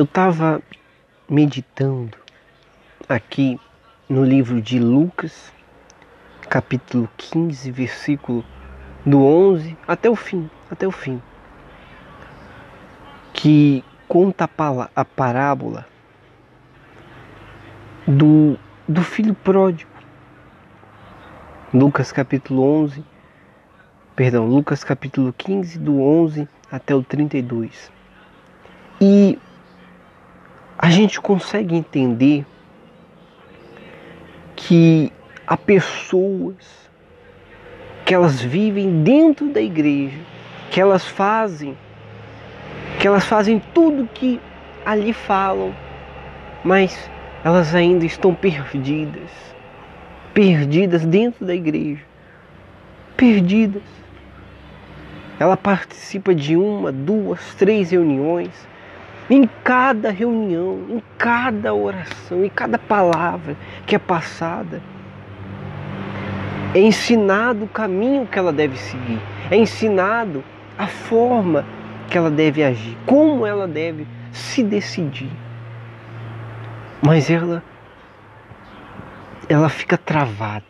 Eu estava meditando aqui no livro de Lucas, capítulo 15, versículo do 11 até o fim, até o fim, que conta a parábola do, do filho pródigo. Lucas capítulo 11, perdão, Lucas capítulo 15, do 11 até o 32. E a gente consegue entender que há pessoas que elas vivem dentro da igreja, que elas fazem, que elas fazem tudo que ali falam, mas elas ainda estão perdidas, perdidas dentro da igreja, perdidas. Ela participa de uma, duas, três reuniões. Em cada reunião, em cada oração, em cada palavra que é passada, é ensinado o caminho que ela deve seguir, é ensinado a forma que ela deve agir, como ela deve se decidir. Mas ela ela fica travada.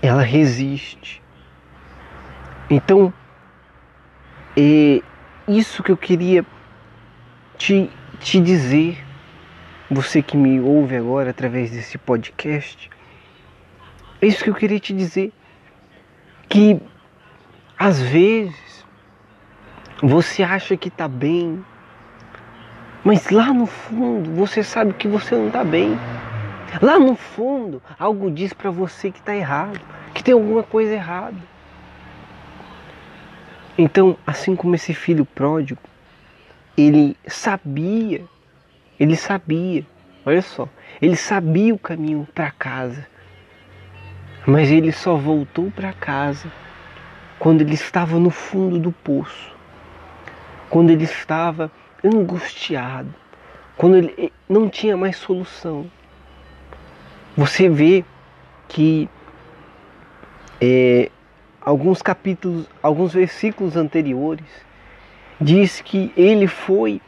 Ela resiste. Então, é isso que eu queria te, te dizer, você que me ouve agora através desse podcast, é isso que eu queria te dizer. Que às vezes você acha que está bem, mas lá no fundo você sabe que você não está bem. Lá no fundo algo diz para você que está errado, que tem alguma coisa errada. Então, assim como esse filho pródigo, ele sabia, ele sabia, olha só, ele sabia o caminho para casa, mas ele só voltou para casa quando ele estava no fundo do poço, quando ele estava angustiado, quando ele não tinha mais solução. Você vê que é, alguns capítulos, alguns versículos anteriores, diz que ele foi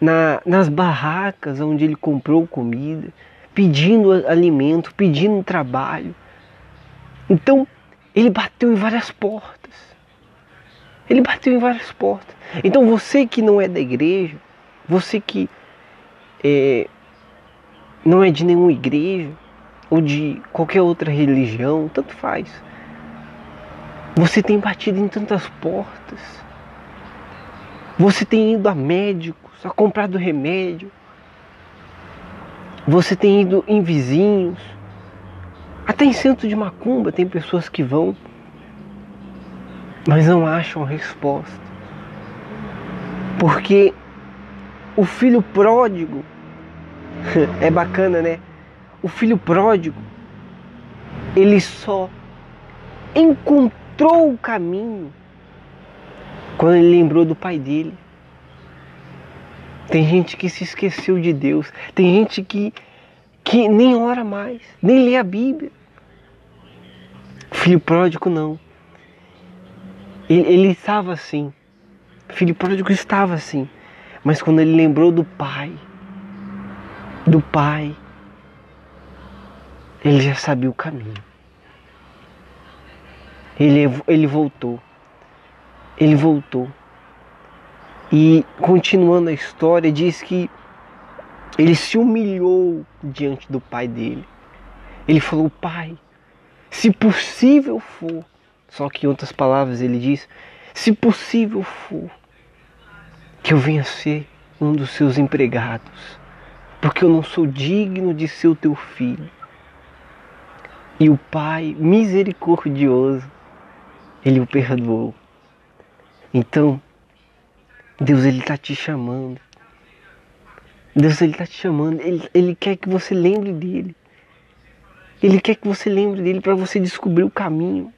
na, nas barracas onde ele comprou comida, pedindo alimento, pedindo trabalho. Então, ele bateu em várias portas. Ele bateu em várias portas. Então, você que não é da igreja, você que é, não é de nenhuma igreja, ou de qualquer outra religião, tanto faz. Você tem batido em tantas portas. Você tem ido a médicos, a comprar do remédio. Você tem ido em vizinhos. Até em centro de macumba tem pessoas que vão, mas não acham resposta. Porque o filho pródigo é bacana, né? O filho pródigo ele só encontrou encontrou o caminho quando ele lembrou do pai dele. Tem gente que se esqueceu de Deus, tem gente que, que nem ora mais, nem lê a Bíblia. Filho pródigo não. Ele, ele estava assim. Filho pródigo estava assim. Mas quando ele lembrou do pai, do pai, ele já sabia o caminho. Ele, ele voltou. Ele voltou. E continuando a história, diz que ele se humilhou diante do pai dele. Ele falou: Pai, se possível for, só que em outras palavras ele diz: Se possível for, que eu venha ser um dos seus empregados, porque eu não sou digno de ser o teu filho. E o pai misericordioso ele o perdoou. Então, Deus ele está te chamando. Deus ele está te chamando. Ele, ele quer que você lembre dele. Ele quer que você lembre dele para você descobrir o caminho.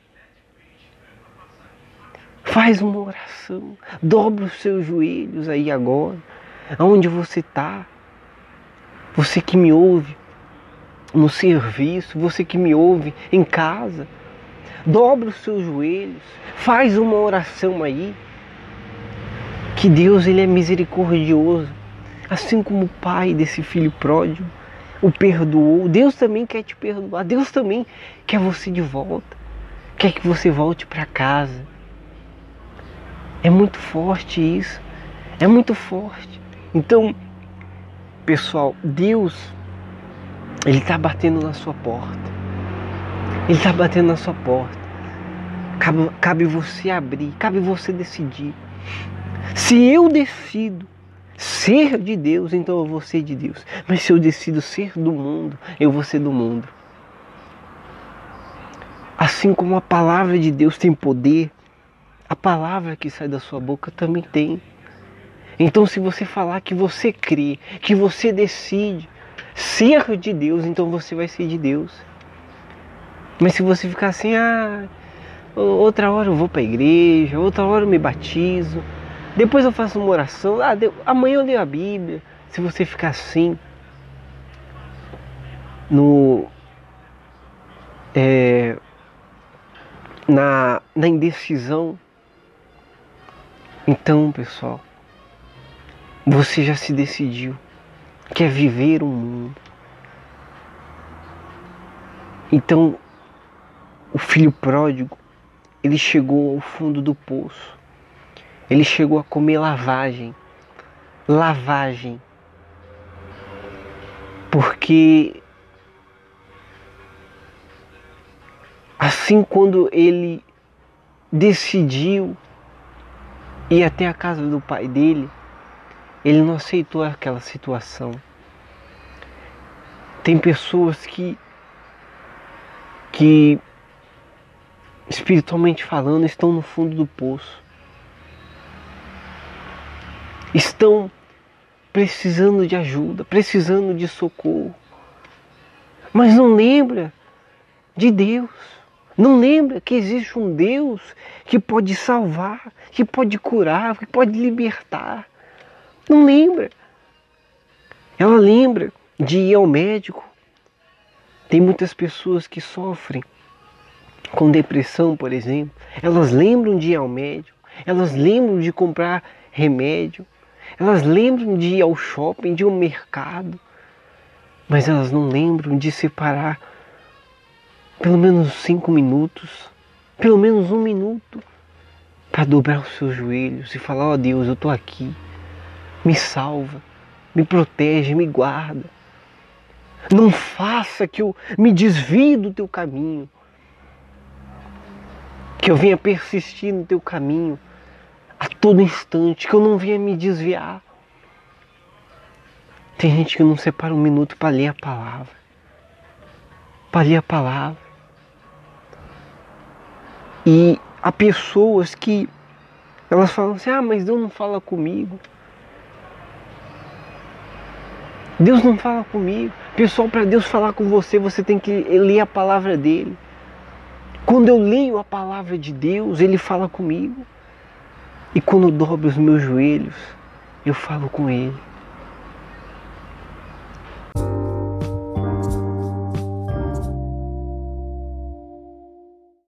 Faz uma oração. Dobra os seus joelhos aí agora. Aonde você está. Você que me ouve no serviço. Você que me ouve em casa dobra os seus joelhos, faz uma oração aí. que Deus ele é misericordioso, assim como o pai desse filho pródigo o perdoou. Deus também quer te perdoar. Deus também quer você de volta. Quer que você volte para casa. É muito forte isso. É muito forte. Então, pessoal, Deus ele está batendo na sua porta. Ele está batendo na sua porta. Cabe, cabe você abrir, cabe você decidir. Se eu decido ser de Deus, então eu vou ser de Deus. Mas se eu decido ser do mundo, eu vou ser do mundo. Assim como a palavra de Deus tem poder, a palavra que sai da sua boca também tem. Então, se você falar que você crê, que você decide ser de Deus, então você vai ser de Deus. Mas se você ficar assim, ah, outra hora eu vou para a igreja, outra hora eu me batizo, depois eu faço uma oração, ah, amanhã eu leio a Bíblia. Se você ficar assim, no é, na, na indecisão, então, pessoal, você já se decidiu, quer viver um mundo. Então, o filho pródigo, ele chegou ao fundo do poço. Ele chegou a comer lavagem. Lavagem. Porque assim quando ele decidiu ir até a casa do pai dele, ele não aceitou aquela situação. Tem pessoas que que espiritualmente falando estão no fundo do poço. Estão precisando de ajuda, precisando de socorro. Mas não lembra de Deus. Não lembra que existe um Deus que pode salvar, que pode curar, que pode libertar. Não lembra. Ela lembra de ir ao médico. Tem muitas pessoas que sofrem com depressão, por exemplo. Elas lembram de ir ao médico. Elas lembram de comprar remédio. Elas lembram de ir ao shopping, de ir ao mercado. Mas elas não lembram de separar pelo menos cinco minutos, pelo menos um minuto, para dobrar os seus joelhos e falar: Ó oh Deus, eu estou aqui me salva, me protege, me guarda. Não faça que eu me desvie do teu caminho, que eu venha persistir no teu caminho a todo instante, que eu não venha me desviar. Tem gente que não separa um minuto para ler a palavra, para ler a palavra. E há pessoas que elas falam assim: ah, mas Deus não fala comigo. Deus não fala comigo. Pessoal, para Deus falar com você, você tem que ler a palavra dele. Quando eu leio a palavra de Deus, ele fala comigo. E quando eu dobro os meus joelhos, eu falo com ele.